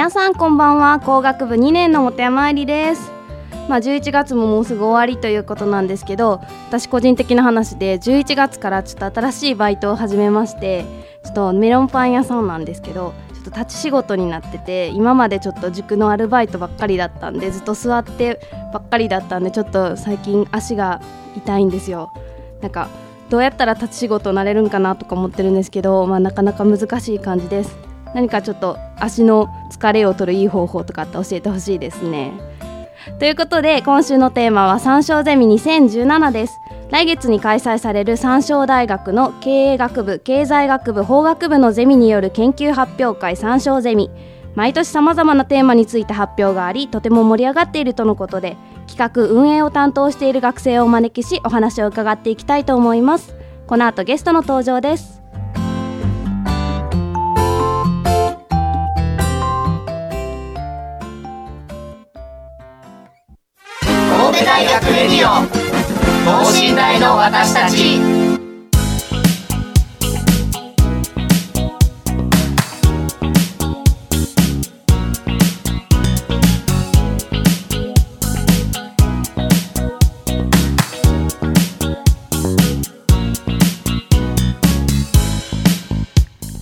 皆さんこんばんは。工学部2年の本山愛理です。まあ11月ももうすぐ終わりということなんですけど私個人的な話で11月からちょっと新しいバイトを始めましてちょっとメロンパン屋さんなんですけどちょっと立ち仕事になってて今までちょっと塾のアルバイトばっかりだったんでずっと座ってばっかりだったんでちょっと最近足が痛いんですよ。なんかどうやったら立ち仕事になれるんかなとか思ってるんですけど、まあ、なかなか難しい感じです。何かちょっと足の疲れを取るいい方法とかって教えてほしいですね。ということで今週のテーマは三章ゼミ2017です。来月に開催される三章大学の経営学部経済学部法学部のゼミによる研究発表会三章ゼミ毎年さまざまなテーマについて発表がありとても盛り上がっているとのことで企画運営を担当している学生をお招きしお話を伺っていきたいと思いますこの後ゲストの登場です大学レディオ。等身大の私たち。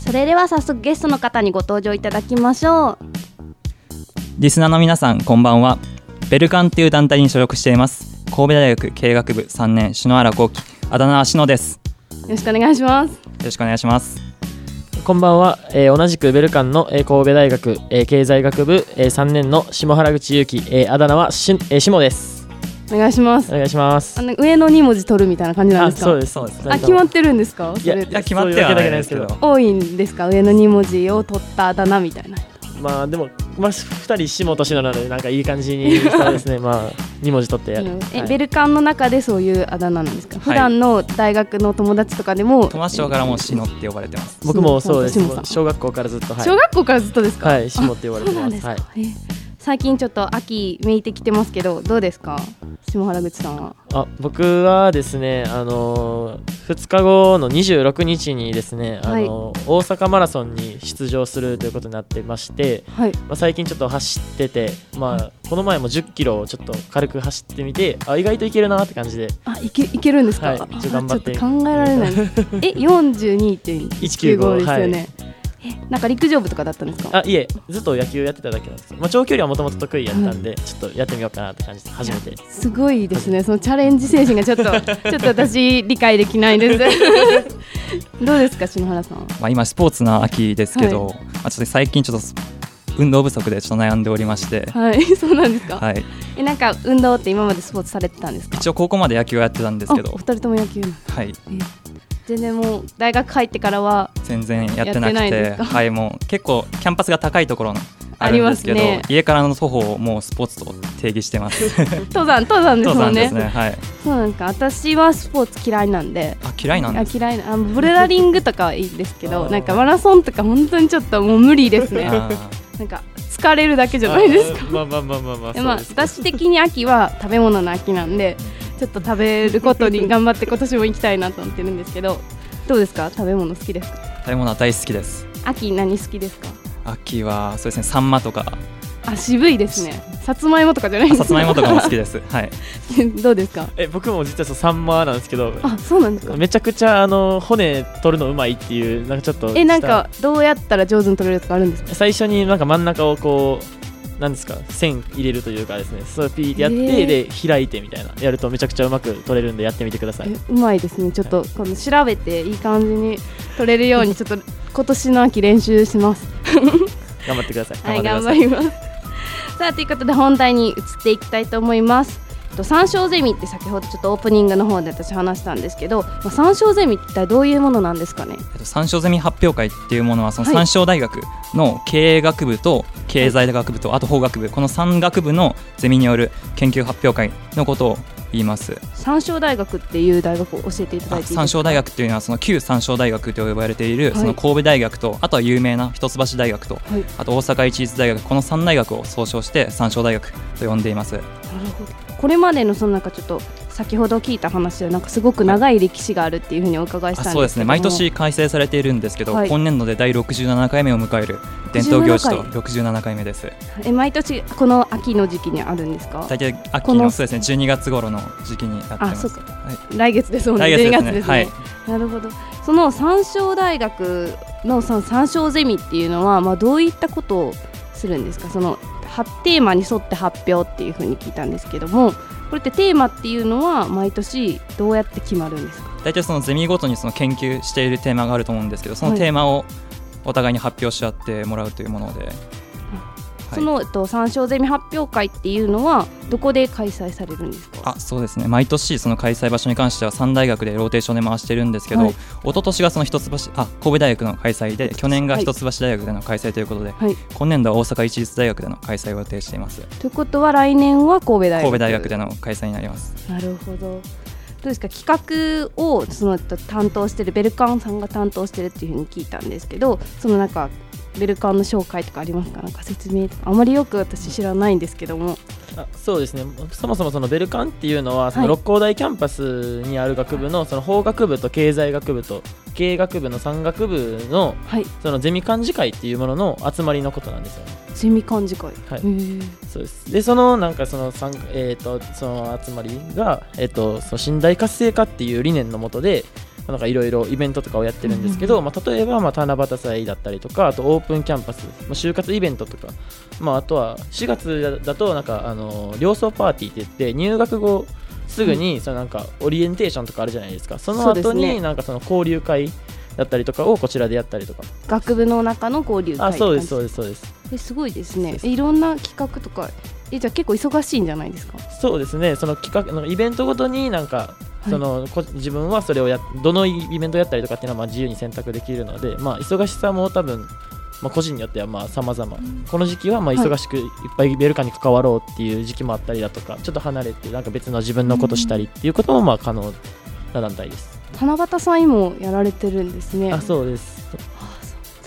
それでは早速ゲストの方にご登場いただきましょう。リスナーの皆さんこんばんはベルカンという団体に所属しています。神戸大学経営学部3年篠原幸喜。あだ名は篠です。よろしくお願いします。よろしくお願いします。こんばんは、えー、同じくベルカンの、えー、神戸大学、えー、経済学部、えー、3年の下原口祐希、えー、あだ名はし、えー、下です。お願いします。お願いします。あの上の2文字取るみたいな感じなんですか？そうですそうです。あ決まってるんですか？いや決まってはないですけど。多いんですか？上の2文字を取ったあだ名みたいなまあでも、まあ、2人下と篠なのでなんかいい感じにそうですね。まあ2文字取ってやる、え、はい、ベルカンの中でそういうあだ名なんですか、はい、普段の大学の友達とかでも友達からも篠って呼ばれてます。僕もそうです。小学校からずっと、はい、小学校からずっとですか？はい下って呼ばれてます。はい、最近ちょっと秋めいてきてますけどどうですか？下原口さんは。あ僕はですねあの2日後の26日にですね、はい、あの大阪マラソンに出場するということになってまして、はい、まあ、最近ちょっと走ってて、まあ、この前も1 0キロをちょっと軽く走ってみてあ意外といけるなって感じで。あいけいけるんですか、はい、ちょっと考えられない。え42.195ですよね、はいなんか陸上部とかだったんですか？あいえずっと野球やってただけなんですまあ、長距離はもともと得意やったんで、ちょっとやってみようかなって感じで初めて。すごいですね。そのチャレンジ精神がちょっと ちょっと私理解できないです。どうですか篠原さんまあ今スポーツな秋ですけど、はい、まあちょっと最近ちょっと運動不足でちょっと悩んでおりまして。はい そうなんですか？はい。えなんか運動って今までスポーツされてたんですか？一応高校まで野球をやってたんですけど。お二人とも野球。はい、え全然もう大学入ってからは全然やってなくてはいもう結構キャンパスが高いところのあるんですけど、ね、家からの徒歩をもうスポーツと定義してます。登山登山ですもんね。ねはい。そうなんか私はスポーツ嫌いなんで。あ嫌いなんです嫌いなあボルダリングとかはいいですけどなんかマラソンとか本当にちょっともう無理ですね。なんか疲れるだけじゃないですか？まあまあまあまあまあ、まあ、私的に秋は食べ物の秋なんでちょっと食べることに頑張って今年も行きたいなと思ってるんですけどどうですか？食べ物好きですか？食べ物は大好きです。秋何好きですか？秋はそうですねサンマとか。あ渋いですね。さつまいもとかじゃないさつまいもとかも好きです。はい。どうですか？え僕も実はサンマなんですけどあそうなんですか。めちゃくちゃあの骨取るのうまいっていうなんかちょっとえなんかどうやったら上手に取れるとかあるんですか？最初になんか真ん中をこうなんですか線入れるというかですねそうピーってやって、えー、で開いてみたいなやるとめちゃくちゃうまく取れるんでやってみてください。うまいですね。ちょっとこの調べていい感じに取れるようにちょっと今年の秋練習します。頑張ってください。はい。頑張ります。さあということで本題に移っていきたいと思いますと参照ゼミって先ほどちょっとオープニングの方で私話したんですけど、まあ、参照ゼミって一体どういうものなんですかね？参照ゼミ発表会っていうものはその参照大学の経営学部と経済学部とあと法学部この3学部のゼミによる研究発表会のことを言います。三照大学っていう大学を教えていただいて三照大学っていうのはその旧三照大学と呼ばれているその神戸大学とあとは有名な一橋大学と、あと大阪市立大学この3大学を総称して三照大学と呼んでいます。なるほどこれまでのそのなんかちょっと先ほど聞いた話はなんかすごく長い歴史があるっていうふうにお伺いしたんですそうですね。毎年開催されているんですけど、はい、今年度で第67回目を迎える伝統行事と67回。目です。え毎年この秋の時期にあるんですか？大体秋のそうですね。12月頃の時期になってます。はい、来月ですもんね。12月ですね、はい、なるほど。その三照大学のその三照ゼミっていうのはまあどういったことをするんですか？そのテーマに沿って発表っていうふうに聞いたんですけどもこれってテーマっていうのは毎年どうやって決まるんですか？大体そのゼミごとにその研究しているテーマがあると思うんですけどそのテーマをお互いに発表し合ってもらうというもので、はい、その、えっと、参照ゼミ発表会っていうのはどこで開催されるんですか？あそうですね。毎年その開催場所に関しては3大学でローテーションで回してるんですけど、はい、一昨年がその一橋あ神戸大学の開催で去年が一橋大学での開催ということで、はい、今年度は大阪市立大学での開催を予定しています。ということは来年は神戸大学。神戸大学での開催になります。なるほど。どうですか？企画をその担当してるベルカンさんが担当してるっていうふうに聞いたんですけどそのなんかベルカンの紹介とかありますか？なんか説明あまりよく私知らないんですけども。あそうですね。そもそもそのベルカンっていうのはその六甲大キャンパスにある学部のその法学部と経済学部と経営学部の3学部の,、そのゼミ幹事会っていうものの集まりのことなんですよね。ゼミ幹事会。はい。そうです。でそのなんかそのえーと、その集まりが、えーと、その寝台活性化っていう理念のもとでなんかいろいろイベントとかをやってるんですけど、まあ、例えばまあ七夕祭だったりとかあとオープンキャンパス、まあ、就活イベントとか、まあ、あとは4月だとなんかあの両層パーティーって言って入学後すぐにそのなんかオリエンテーションとかあるじゃないですか。その後になんかその交流会だったりとかをこちらでやったりとか。学部の中の交流会あそうですそうですそうです。えすごいですね。いろんな企画とかえじゃあ結構忙しいんじゃないですか？そうですね。その企画のイベントごとになんかその、はい、自分はそれをやどのイベントやったりとかっていうのはまあ自由に選択できるので、まあ、忙しさも多分、まあ、個人によってはまあ様々、うん、この時期はまあ忙しくいっぱいベルカに関わろうっていう時期もあったりだとかちょっと離れてなんか別の自分のことしたりっていうこともまあ可能な団体です。七夕祭もやられてるんですね。あそうです。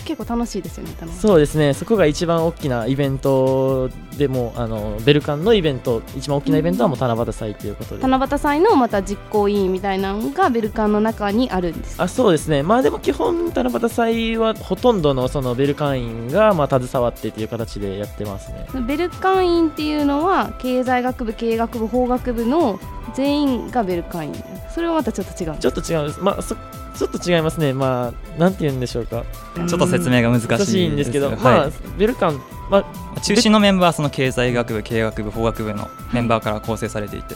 結構楽しいですよねそうですね。そこが一番大きなイベントでもあのベルカンのイベント一番大きなイベントはもう七夕祭ということで、七夕祭のまた実行委員みたいなのがベルカンの中にあるんです。あそうですね。まあでも基本七夕祭はほとんどのそのベルカン員がまあ携わってっていう形でやってますね。ベルカン員っていうのは経済学部経営学部法学部の全員がベルカン。員それはまたちょっと違う。ちょっと違うんです。まあそちょっと違いますね、まあ、なんて言うんでしょうか。ちょっと説明が難しい難しいんですけど、はい、まあ、ベルカン、まあ、中心のメンバーはその経済学部、経営学部、法学部のメンバーから構成されていて。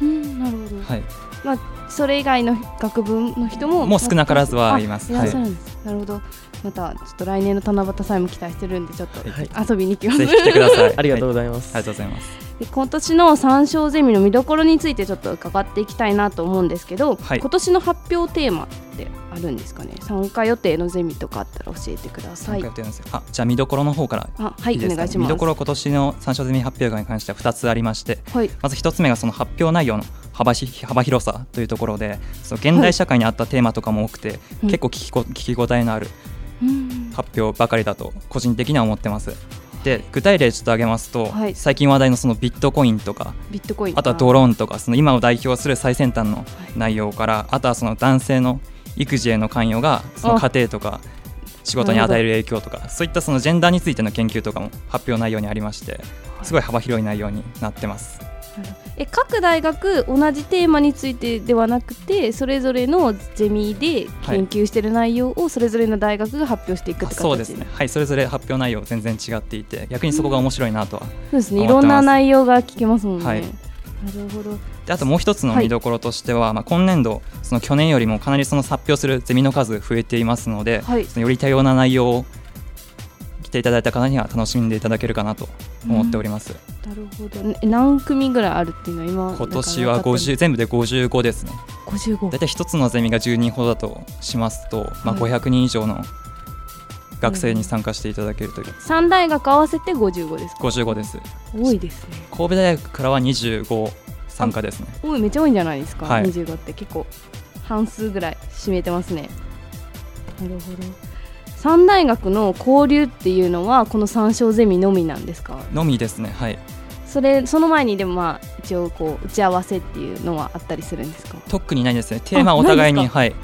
うん、なるほど。はい。まあ、それ以外の学部の人も。もう少なからずはいます。いらっしゃるんです。はい、なるほど。またちょっと来年の七夕祭も期待してるんでちょっと遊びに行きます、はい、ぜひ来てくださ い。ありがとうございます、ありがとうございます。今年の三章ゼミの見どころについてちょっと伺っていきたいなと思うんですけど、はい、今年の発表テーマってあるんですかね？参加予定のゼミとかあったら教えてください。あじゃあ見どころの方からあはいお願いします。見どころ今年の三章ゼミ発表会に関しては2つありまして、はい、まず1つ目がその発表内容の幅幅広さというところでその現代社会に合ったテーマとかも多くて、はい、結構聞きこ聞き応えのある発表ばかりだと個人的には思ってます。で具体例ちょっと挙げますと、はい、最近話題のそのビットコインとかビットコイン。あとはドローンとかその今を代表する最先端の内容から、あとはその男性の育児への関与がその家庭とか仕事に与える影響とかそういったそのジェンダーについての研究とかも発表内容にありましてすごい幅広い内容になってます。え各大学同じテーマについてではなくてそれぞれのゼミで研究している内容をそれぞれの大学が発表していくって形、そうですね。はいそれぞれ発表内容全然違っていて逆にそこが面白いなとは、うん、そうですね。いろんな内容が聞けますもんね、はい、なるほど。であともう一つの見どころとしては、はい、まあ、今年度その去年よりもかなりその発表するゼミの数増えていますので、はい、そのより多様な内容を来ていただいた方には楽しんでいただけるかなと思っております、うん、なるほど、ね、何組ぐらいあるっていうのは今今年は50全部で55ですね。55大体一つのゼミが10人ほどだとしますと、まあ、500人以上の学生に参加していただけるという、うん、3大学合わせて55ですか？55です。多いですね。神戸大学からは25参加ですね。多いめっちゃ多いんじゃないですか、はい、25って結構半数ぐらい占めてますね。なるほど三大学の交流っていうのはこの三章ゼミのみなんですか？のみですねはい。それその前にでもまあ一応こう打ち合わせっていうのはあったりするんですか？特にないですね。テーマお互いにはい。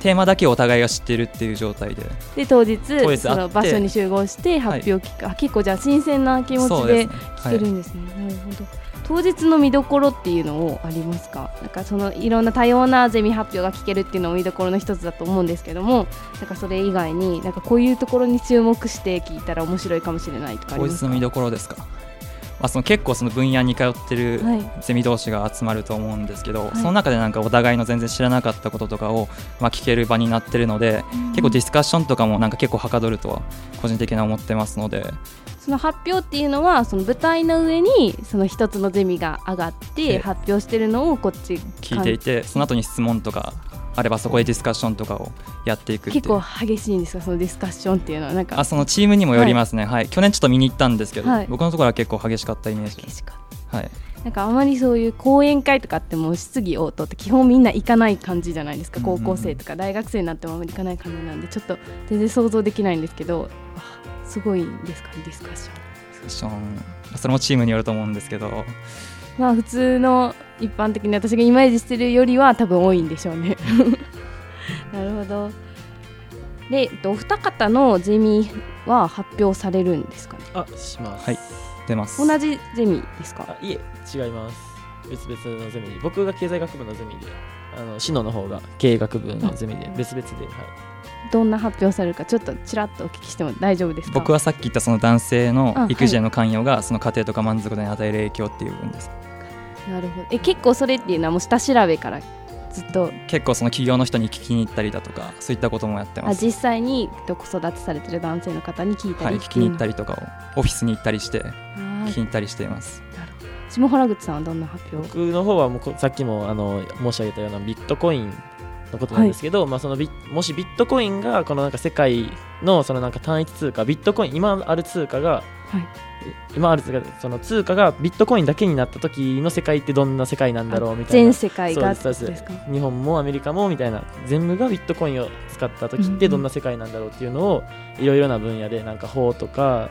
テーマだけお互いが知ってるっていう状態で。で当日その場所に集合して発表聞く、はい、結構じゃあ新鮮な気持ちで聞けるんですね、すねはい、なるほど当日の見どころっていうのをありますか？なんかそのいろんな多様なゼミ発表が聞けるっていうのも見どころの一つだと思うんですけどもなんかそれ以外になんかこういうところに注目して聞いたら面白いかもしれないとか当日の見どころですか？まあ、その結構その分野に通ってるゼミ同士が集まると思うんですけど、はい、その中でなんかお互いの全然知らなかったこととかをまあ聞ける場になってるので、うん、結構ディスカッションとかもなんか結構はかどるとは個人的には思ってますのでその発表っていうのはその舞台の上にその一つのゼミが上がって発表してるのをこっち聞いていてその後に質問とかあればそこでディスカッションとかをやっていく結構激しいんですか？そのディスカッションっていうのはなんか。あそのチームにもよりますね、はい、はい、去年ちょっと見に行ったんですけど、はい、僕のところは結構激しかったイメージ。激しかった。はい。なんかあまりそういう講演会とかっても質疑応答って基本みんな行かない感じじゃないですか？高校生とか大学生になってもあまり行かない感じなんでちょっと全然想像できないんですけどすごいんですか？ねディスカッション。ディスカッションそれもチームによると思うんですけどまあ普通の一般的に私がイメージしてるよりは多分多いんでしょうね なるほど。で、お二方のゼミは発表されるんですかね？あ、します。はい。出ます。同じゼミですか？いえ、違います。別々のゼミ。僕が経済学部のゼミで、あの篠の方が経営学部のゼミで別々で、はい。どんな発表されるかちょっとちらっとお聞きしても大丈夫ですか？僕はさっき言ったその男性の育児への関与がその家庭とか満足度に与える影響っていう部分です。なるほど。え結構それっていうのはもう下調べからずっと？結構その企業の人に聞きに行ったりだとかそういったこともやってます。実際に子育てされてる男性の方に聞いたり、はい、聞きに行ったりとかをオフィスに行ったりして聞きに行ったりしています。なるほど。下原口さんはどんな発表僕の方はもうさっきもあの申し上げたようなビットコインのことなんですけど、はい、まあ、そのビもしビットコインがこのなんか世界のそのなんか単一通貨ビットコイン今ある通貨がはい、今あるその通貨がビットコインだけになった時の世界ってどんな世界なんだろうみたいな。全世界がです日本もアメリカもみたいな全部がビットコインを使った時ってどんな世界なんだろうっていうのをいろいろな分野でなんか法とか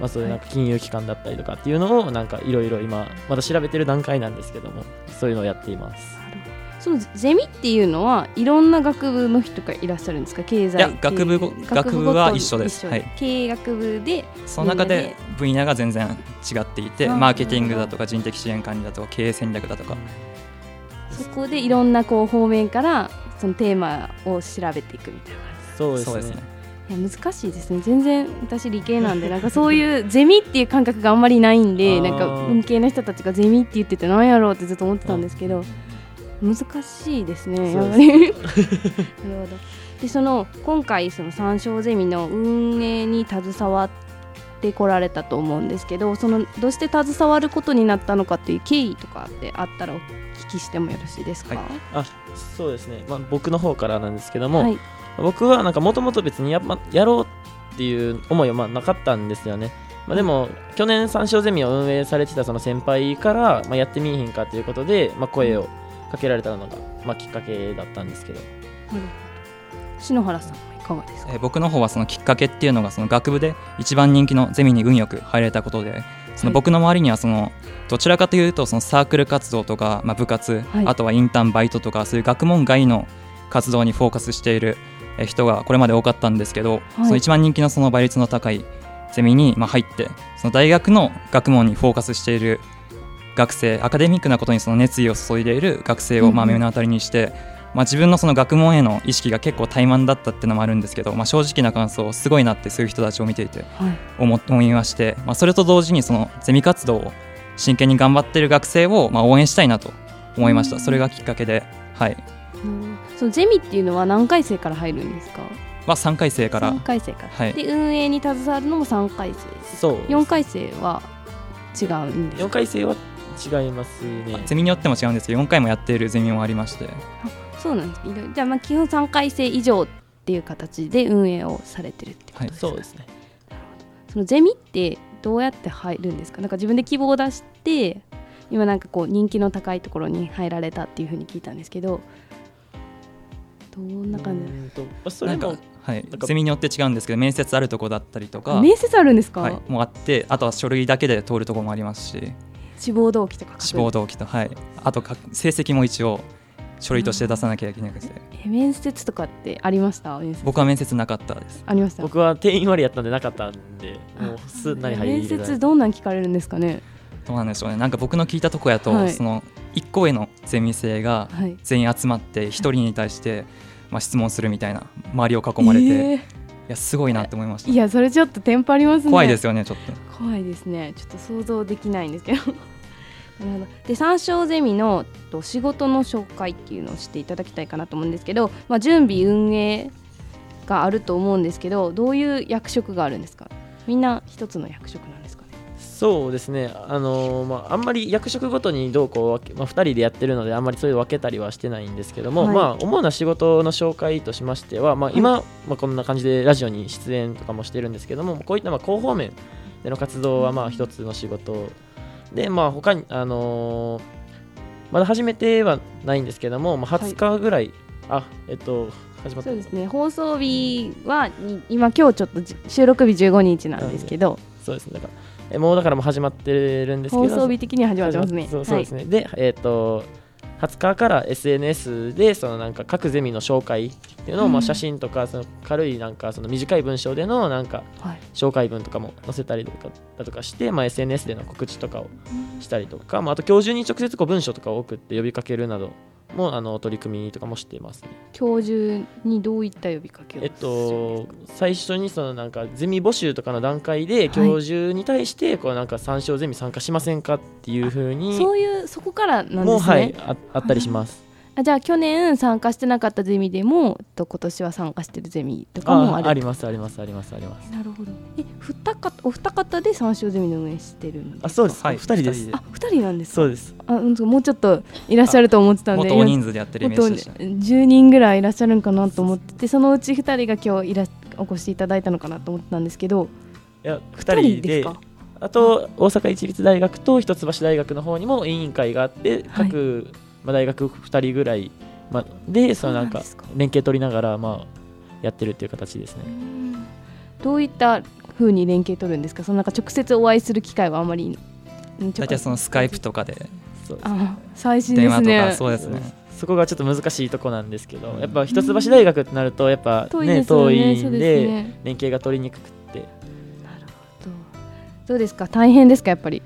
まあ、そういうなんか金融機関だったりとかっていうのをなんかいろいろ今まだ調べてる段階なんですけどもそういうのをやっています。そのゼミっていうのはいろんな学部の人がいらっしゃるんですか？経済いや学部学部は一緒です、はい、経営学部でその中で分野が全然違っていてマーケティングだとか人的支援管理だとか経営戦略だとか。そこでいろんなこう方面からそのテーマを調べていくみたいなそうですね。いや難しいですね。全然私理系なんでなんかそういうゼミっていう感覚があんまりないんで なんか文系の人たちがゼミって言ってて何やろうってずっと思ってたんですけど難しいですね、やっぱり。なるほどでその今回その三章ゼミの運営に携わってこられたと思うんですけどそのどうして携わることになったのかっていう経緯とかってあったらお聞きしてもよろしいですか、はい、あそうですね、まあ、僕の方からなんですけども、はい、僕はなんかもともと別にや,、ま、やろうっていう思いはまあなかったんですよね。まあ、でも、去年三章ゼミを運営されてたその先輩から、まあ、やってみいひんかということで、まあ、声をかけられたのが、まあ、きっかけだったんですけど、うん、篠原さんはいかがですか、えー、僕の方はそのきっかけっていうのがその学部で一番人気のゼミに運よく入れたことでその僕の周りにはそのどちらかというとそのサークル活動とか、まあ、部活、はい、あとはインターンバイトとかそういう学問外の活動にフォーカスしている人がこれまで多かったんですけど、はい、その一番人気のその倍率の高いゼミにまあ入ってその大学の学問にフォーカスしている学生アカデミックなことにその熱意を注いでいる学生をまあ目の当たりにして、まあ、自分のその学問への意識が結構怠慢だったっていうのもあるんですけど、まあ、正直な感想すごいなってそういう人たちを見ていて思,、思いまして、まあ、それと同時にそのゼミ活動を真剣に頑張っている学生をまあ応援したいなと思いました、それがきっかけで、はい、そのゼミっていうのは何回生から入るんですか？は3回生から。3回生から、はい、で運営に携わるのも3回生そう4回生は違うんです4回生は違いますね。ゼミによっても違うんですけど4回もやっているゼミもありまして。そうなんです。じゃあまあ基本3回生以上っていう形で運営をされてるってことですか、はい、そうですね。そのゼミってどうやって入るんですか？なんか自分で希望を出して今なんかこう人気の高いところに入られたっていうふうに聞いたんですけどどんな感じそれもはい、ゼミによって違うんですけど面接あるとこだったりとか。面接あるんですか、はい、もうあってあとは書類だけで通るところもありますし志望動機とか志望動機とはい。あとか成績も一応書類として出さなきゃいけないですえ面接とかってありました？僕は面接なかったです。ありました。僕は定員割りやったんでなかったんでもうすなり入面接どんなん聞かれるんですかね？どうなんでしょうね。なんか僕の聞いたとこやと、はい、その1個へのゼミ生が全員集まって1人に対して、まあ、質問するみたいな周りを囲まれて、えー、いやすごいなって思いました。いやそれちょっとテンパりますね。怖いですよねちょっと。怖いですね。ちょっと想像できないんですけど。なるほど。で三章ゼミのと仕事の紹介っていうのをしていただきたいかなと思うんですけど、まあ、準備運営があると思うんですけどどういう役職があるんですか？みんな一つの役職なんですそうですね。あのー、まあ、あんまり役職ごとにどうこう、まあ、2人でやってるのであんまりそういう分けたりはしてないんですけども、はい、まあ、主な仕事の紹介としましては、まあ、今、はい、まあ、こんな感じでラジオに出演とかもしてるんですけどもこういったまあ広報面での活動はまあ一つの仕事で、まあ、他に、あのー、まだ始めてはないんですけども、まあ、20日ぐらい、はい、あ、えっと、始まった。そうですね、放送日は、今、今日ちょっと収録日15日なんですけど、そうですね、だから、えもうだからもう始まってるんですけど、放送日的には始まってますね。そうそうですね、はい、で、えっ、と、20日から SNS でそのなんか各ゼミの紹介っていうのを、まあ写真とかその軽いなんかその短い文章でのなんか紹介文とかも載せたりとかだとかして、まあ、SNS での告知とかをしたりとか、まあ、あと教授に直接こう文章とかを送って呼びかけるなどもあの取り組みとかもしてますね。教授にどういった呼びかけをえっと最初にそのなんかゼミ募集とかの段階で教授に対してこうなんか参照ゼミ参加しませんかっていうふうにそういうそこからなんですね。もはいああったりします。あじゃあ去年参加してなかったゼミでもと今年は参加してるゼミとかもある。ありますありますありますあります。なるほど。え二方お二方で三章ゼミの運営してるんですあそうです。はい二人です。あ二人なんですそうです。あもうちょっといらっしゃると思ってたんで。もっと大人数でやってるイメージでした10人ぐらいいらっしゃるんかなと思っててそのうち二人が今日いらお越しいただいたのかなと思ってたんですけど。いや二人で。あと大阪市立大学と一橋大学の方にも委員会があって各、まあ、大学2人ぐらいまあ、でそのなんか連携取りながらまあやってるっていう形ですね。どういったふうに連携取るんですか？そのなんか直接お会いする機会はあまり大体そのスカイプとかで。そう。です、ね、最新ですね。そうですね。そこがちょっと難しいとこなんですけどやっぱ一橋大学ってなるとやっぱね、ね遠いんで連携が取りにくくて。なるほど。どうですか？大変ですか？やっぱり。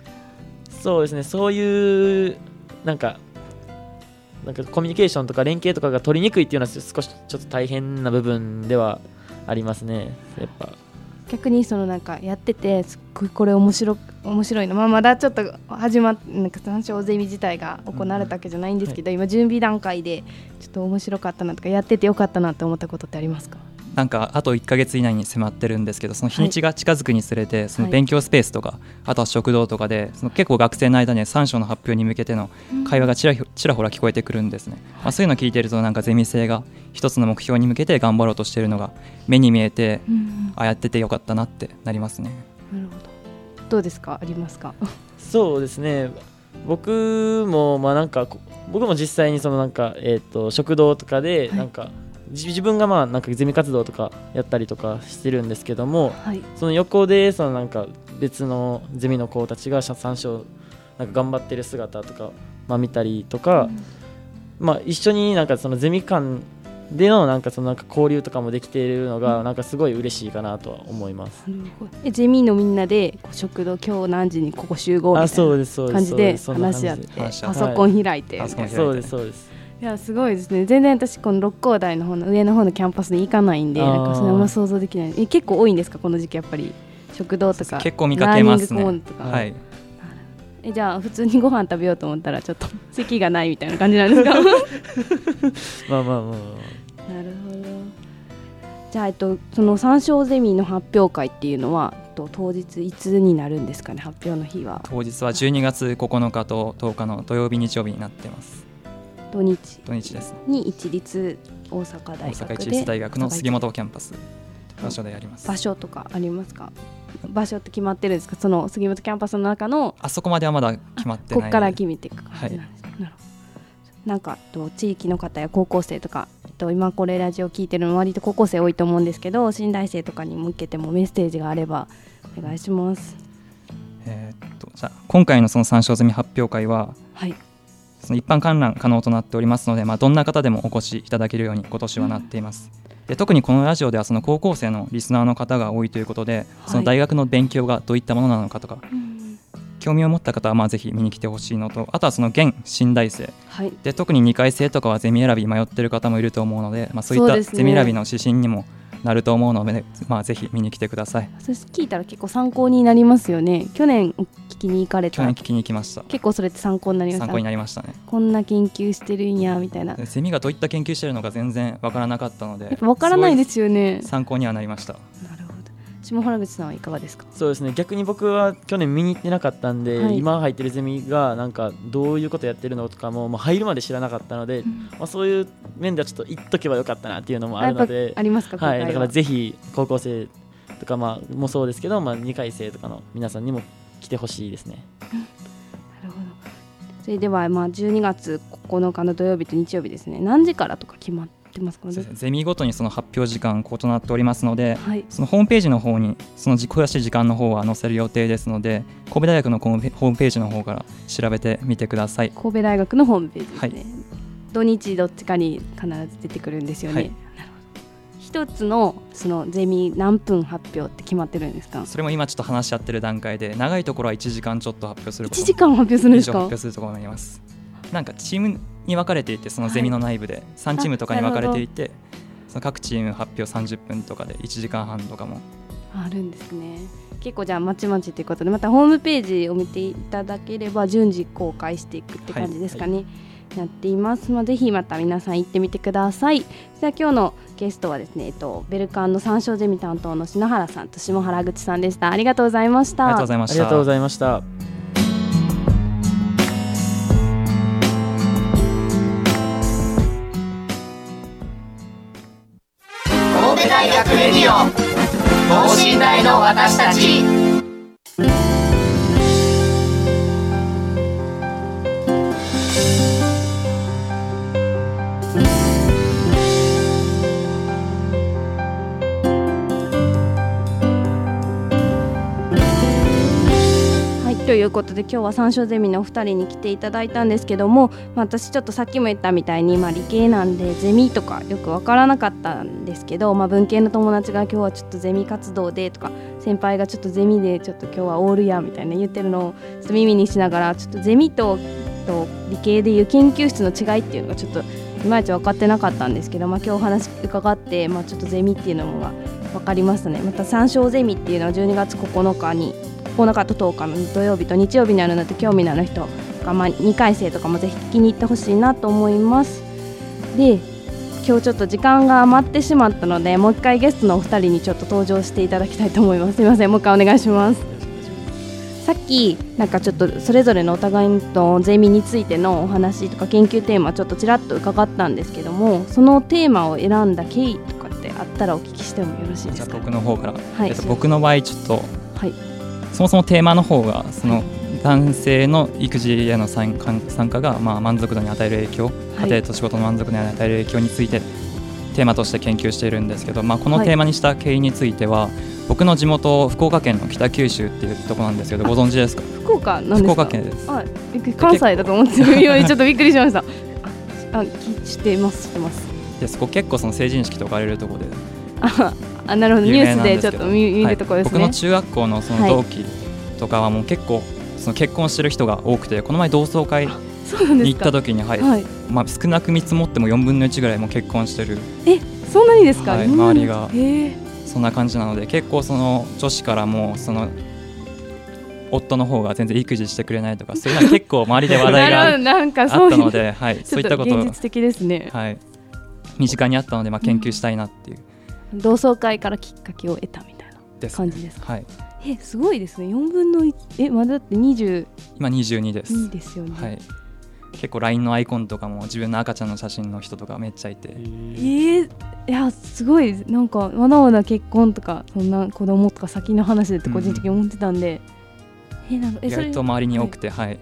そうですね。そういうなんかなんかコミュニケーションとか連携とかが取りにくいっていうのは少しちょっと大変な部分ではありますね。やっぱ。逆にそのなんかやっててすっごいこれ面白面白いの、まあ、まだちょっと始まっなんか三章ゼミ自体が行われたわけじゃないんですけど、うんはい、今準備段階でちょっと面白かったなとかやっててよかったなって思ったことってありますか？なんかあと1か月以内に迫ってるんですけどその日にちが近づくにつれて、その勉強スペースとか、あとは食堂とかでその結構学生の間に3章の発表に向けての会話がちらちらほら聞こえてくるんですね、まあ、そういうのを聞いてるとなんかゼミ生が一つの目標に向けて頑張ろうとしているのが目に見えて、あやっててよかったなってなりますね。なるほど。どうですか？ありますか？そうですね。僕もまあなんか僕も実際にそのなんか、えー、と食堂とかでなんか、はい自分がまあなんかゼミ活動とかやったりとかしてるんですけども、はい、その横でそのなんか別のゼミの子たちが参照なんか頑張ってる姿とか、まあ、見たりとか、うん、まあ、一緒になんかそのゼミ間でのなんかそのなんか交流とかもできているのがなんかすごい嬉しいかなとは思います。えゼミのみんなで食堂今日何時にここ集合みたいな感じで話し合ってパソコン開いて、そうですそうですいやすごいですね。全然私この六甲台の方の上の方のキャンパスに行かないんでなんかそれも想像できない。え結構多いんですか？この時期やっぱり。食堂とか。結構見かけますね。はい。えじゃあ普通にご飯食べようと思ったらちょっと 席がないみたいな感じなんですか？まあまあまあなるほど。じゃあ、えっと、その参照ゼミの発表会っていうのはと当日いつになるんですかね？発表の日は。当日は12月9日と10日の土曜日日曜日になってます土日。土日ですに一律大阪大学大阪一律大学の杉本キャンパス。場所でやります。場所とかありますか？場所って決まってるんですか？その杉本キャンパスの中のあそこまではまだ決まってない。ここから決めていく感じなんです、はい、なるほど。なんかと地域の方や高校生とかと今これラジオ聞いてるの割と高校生多いと思うんですけど新大生とかに向けてもメッセージがあればお願いします。えー、っとじゃ今回のその三商ゼミ発表会は、はい、その一般観覧可能となっておりますので、まあ、どんな方でもお越しいただけるように今年はなっています。うん、で特にこのラジオではその高校生のリスナーの方が多いということで、はい、その大学の勉強がどういったものなのかとか、うん。興味を持った方はまあぜひ見に来てほしいのとあとはその現新大生、はい、で特に2回生とかはゼミ選び迷ってる方もいると思うので、まあ、そういったゼミ選びの指針にもなると思うので、まあ、ぜひ見に来てくださいそ聞いたら結構参考になりますよね。去年聞きに行かれた。去年聞きに行きました。結構それって参考になりました？参考になりましたね。こんな研究してるんやみたいな。ゼミがどういった研究してるのか全然わからなかったのでわからないですよね。参考にはなりました。下原口さんはいかがですか？そうですね。逆に僕は去年見に行ってなかったんで、はい、今入ってるゼミがなんかどういうことやってるのとかも、まあ、入るまで知らなかったので、うん、まあ、そういう面ではちょっと言っとけばよかったなっていうのもあるのでありますか？はい、だからぜひ高校生とかまあもそうですけど、まあ、2回生とかの皆さんにも来てほしいですね。なるほど。それではまあ12月9日の土曜日と日曜日ですね。何時からとか決まってますかね？ゼミごとにその発表時間異なっておりますので、はい、そのホームページの方にその詳しい時間の方は載せる予定ですので神戸大学のホームページの方から調べてみてください。神戸大学のホームページですね、はい、土日どっちかに必ず出てくるんですよね、はい一つのそのゼミ何分発表って決まってるんですか？それも今ちょっと話し合ってる段階で長いところは1時間ちょっと発表する1時間発表するんですか？発表するところになります。なんかチームに分かれていてそのゼミの内部で、はい、3チームとかに分かれていてその各チーム発表30分とかで1時間半とかも。あるんですね。結構じゃあまちまちということでまたホームページを見ていただければ順次公開していくって感じですかね、はいはい、っています、まあ、ぜひまた皆さん行ってみてください。じゃあ今日のゲストはですね、えっと、ベルカンの参照ゼミ担当の篠原さんと下原口さんでした。ありがとうございました。ありがとうございました。ありがとうございました大学レディオ等身大の私たちということで今日は三所ゼミのお二人に来ていただいたんですけども、まあ、私ちょっとさっきも言ったみたいに、まあ、理系なんでゼミとかよく分からなかったんですけど、まあ、文系の友達が今日はちょっとゼミ活動でとか先輩がちょっとゼミでちょっと今日はオールやみたいな言ってるのをちょっと耳にしながらちょっとゼミとと理系でいう研究室の違いっていうのがちょっといまいち分かってなかったんですけど、まあ、今日お話伺って、まあ、ちょっとゼミっていうのが分かりましたね。また参照ゼミっていうのは12月9日に9日と10日の土曜日と日曜日にあるので興味のある人が、まあ、2回生とかもぜひ聞きに行ってほしいなと思いますで今日ちょっと時間が余ってしまったのでもう一回ゲストのお二人にちょっと登場していただきたいと思いますすみませんもう一回お願いしますさっきなんかちょっとそれぞれのお互いのゼミについてのお話とか研究テーマちょっとちらっと伺ったんですけどもそのテーマを選んだ経緯とかってあったらお聞きしてもよろしいですか僕の方から、はい、僕の場合ちょっと、はいそもそもテーマの方がその男性の育児への参加がまあ満足度に与える影響、家庭と仕事の満足度に与える影響についてテーマとして研究しているんですけど、まあ、このテーマにした経緯については、僕の地元福岡県の北九州っていうところなんですけどご存知ですか？福岡なんです福岡県です。関西だと思って今ちょっとびっくりしました。あ知ってます知ってます。でそこ結構その成人式とかあれるところで あなるほど。ニュースでちょっと見見るところですね、はい、僕の中学校のその同期とかはもう結構その結婚してる人が多くてこの前同窓会に行った時にはい、はい、まあ、少なく見積もっても4分の1ぐらいも結婚してる。えそんなにですか、はい、周りが。そんな感じなので結構その女子からもその夫の方が全然育児してくれないとかそういうのは結構周りで話題が あったのではい、そういったこと現実的ですね、はい、身近にあったので、まあ、研究したいなっていう同窓会からきっかけを得たみたいな感じですか、はい、えすごいですね。4分の1えまだって20今22です。いいですよね、はい、結構 LINE のアイコンとかも自分の赤ちゃんの写真の人とかめっちゃいて。えー、いやすごいなんかまだまだ結婚とかそんな子供とか先の話でって個人的に思ってたんで、うん、えなんかえ意外と周りに多くてはい、はい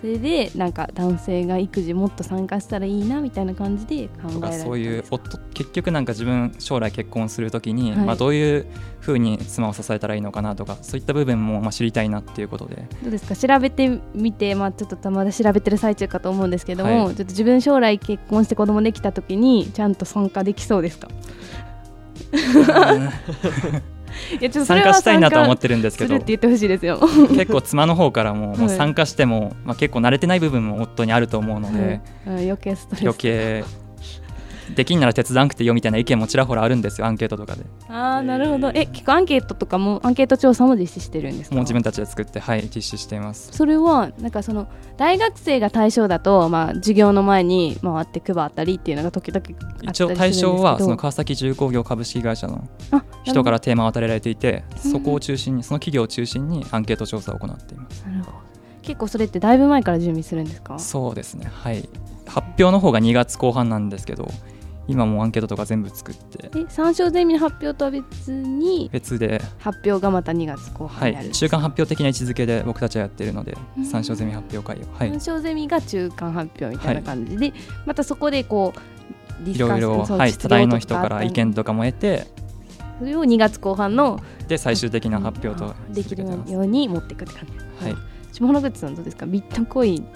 それでなんか男性が育児もっと参加したらいいなみたいな感じで考えられそういう夫結局なんか自分将来結婚するときに、はい、まあ、どういうふうに妻を支えたらいいのかなとかそういった部分もまあ知りたいなっていうことで。どうですか？調べてみて、まあ、ちょっとまだ調べてる最中かと思うんですけども、はい、ちょっと自分将来結婚して子供できたときにちゃんと参加できそうですか？いやちょっと参加したいなと思ってるんですけど。って言ってほしいですよ。結構妻の方からももう参加しても、まあ、結構慣れてない部分も夫にあると思うので、うん、余計ストレス。余計できんなら手伝わなくていいよみたいな意見もちらほらあるんですよアンケートとかで。ああなるほど。え結構アンケートとかもアンケート調査も実施してるんですか？もう自分たちで作ってはい実施しています。それはなんかその大学生が対象だと、まあ、授業の前に回って配ったりっていうのが時々一応対象はその川崎重工業株式会社の人からテーマを与えられていてそこを中心にその企業を中心にアンケート調査を行っています。なるほど。結構それってだいぶ前から準備するんですか？そうですね。はい。発表の方が2月後半なんですけど今もアンケートとか全部作って。え参照ゼミの発表とは別に別で。発表がまた2月後半はい、中間発表的な位置づけで僕たちはやってるので参照ゼミ発表会を、はい、参照ゼミが中間発表みたいな感じで、はい、またそこでこういろいろ、はい、多大の人から意見とかも得てそれを2月後半ので最終的な発表とできるように持っていくって感じ。はい。下原口さんどうですか？ビットコイン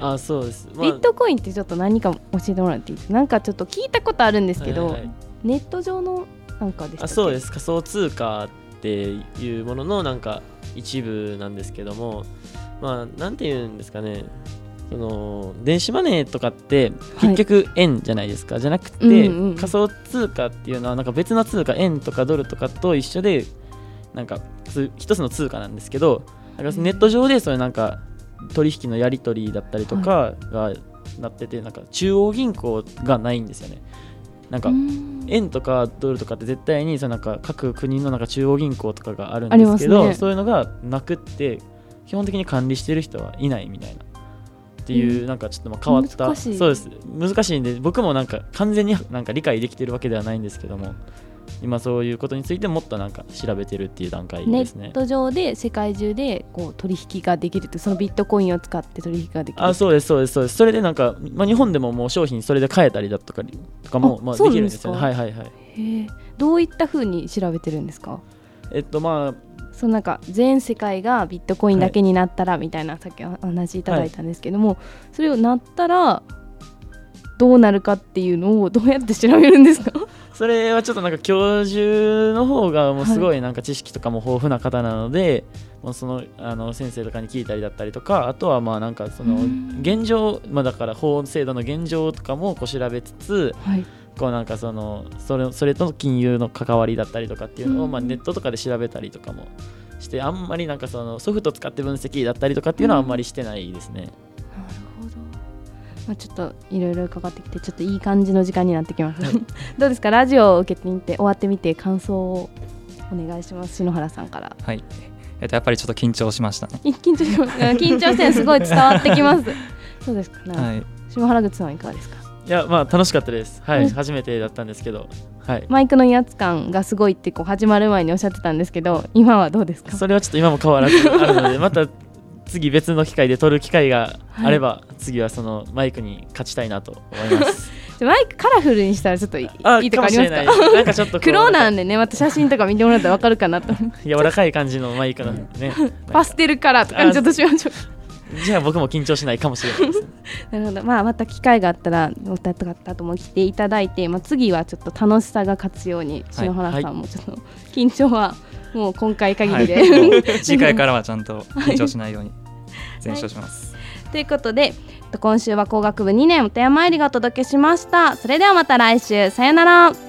あそうです、まあ、ビットコインってちょっと何か教えてもらっていい？ですかなんかちょっと聞いたことあるんですけど、はいはい、ネット上のなんかですあそうです仮想通貨っていうもののなんか一部なんですけどもまあなんていうんですかね。その電子マネーとかって結局円じゃないですか、はい、じゃなくて、うんうん、仮想通貨っていうのはなんか別の通貨円とかドルとかと一緒でなんか一つの通貨なんですけどネット上でそれなんか取引のやり取りだったりとかがなってて、なんか中央銀行がないんですよね。なんか円とかドルとかって絶対にそのなんか各国のなんか中央銀行とかがあるんですけど、ね、そういうのがなくって基本的に管理してる人はいないみたいな。っていうなんかちょっとまあ変わった。そうです。難しいんで僕もなんか完全になんか理解できてるわけではないんですけども今そういうことについてもっとなんか調べてるっていう段階ですね。ネット上で世界中でこう取引ができるってそのビットコインを使って取引ができるあそう。ですそうですそうです。それでなんか、まあ、日本でももう商品それで買えたりだとかとかもまあできるんですよね。はいはいはい。へどういったふうに調べてるんですか？えっとまあそのなんか全世界がビットコインだけになったらみたいな、さっきお話いただいたんですけども、はい、それをなったらどうなるかっていうのをどうやって調べるんですか？それはちょっとなんか教授の方がもうすごいなんか知識とかも豊富な方なので、はい、もうそのあの先生とかに聞いたりだったりとかあとはまあなんかその現状、まあ、だから法制度の現状とかもこう調べつつ、はい、こうなんかそのそれそれとの金融の関わりだったりとかっていうのをまあネットとかで調べたりとかもしてあんまりなんかそのソフト使って分析だったりとかっていうのはあんまりしてないですね。うんまあ、ちょっといろいろ伺ってきてちょっといい感じの時間になってきます、どうですか？ラジオを受けてみて終わってみて感想をお願いします。篠原さんから。はい。えっとやっぱりちょっと緊張しましたね。緊張しま緊張してすごい伝わってきます。そうですか？ね、はい、篠原口さんはいかがですか？いやまあ楽しかったです。はい、うん、初めてだったんですけど。はい、マイクの威圧感がすごいってこう始まる前におっしゃってたんですけど今はどうですか？それはちょっと今も変わらずあるのでまた次別の機会で撮る機会があれば、はい、次はそのマイクに勝ちたいなと思います。マイクカラフルにしたらちょっといいとかありますか？なんかちょっと黒なんでねまた写真とか見てもらったらわかるかなと 柔らかい感じのマイクなんでね。パステルカラーとかにちょっとしましょうじゃあ僕も緊張しないかもしれないです、なるほど。まあまた機会があったらお二方とも来ていただいて、まあ、次はちょっと楽しさが勝つように篠原さんもちょっと緊張はもう今回限りで、はい、次回からはちゃんと緊張しないように全勝します、はい、ということで今週は工学部2年お手山入りがお届けしました。それではまた来週。さよなら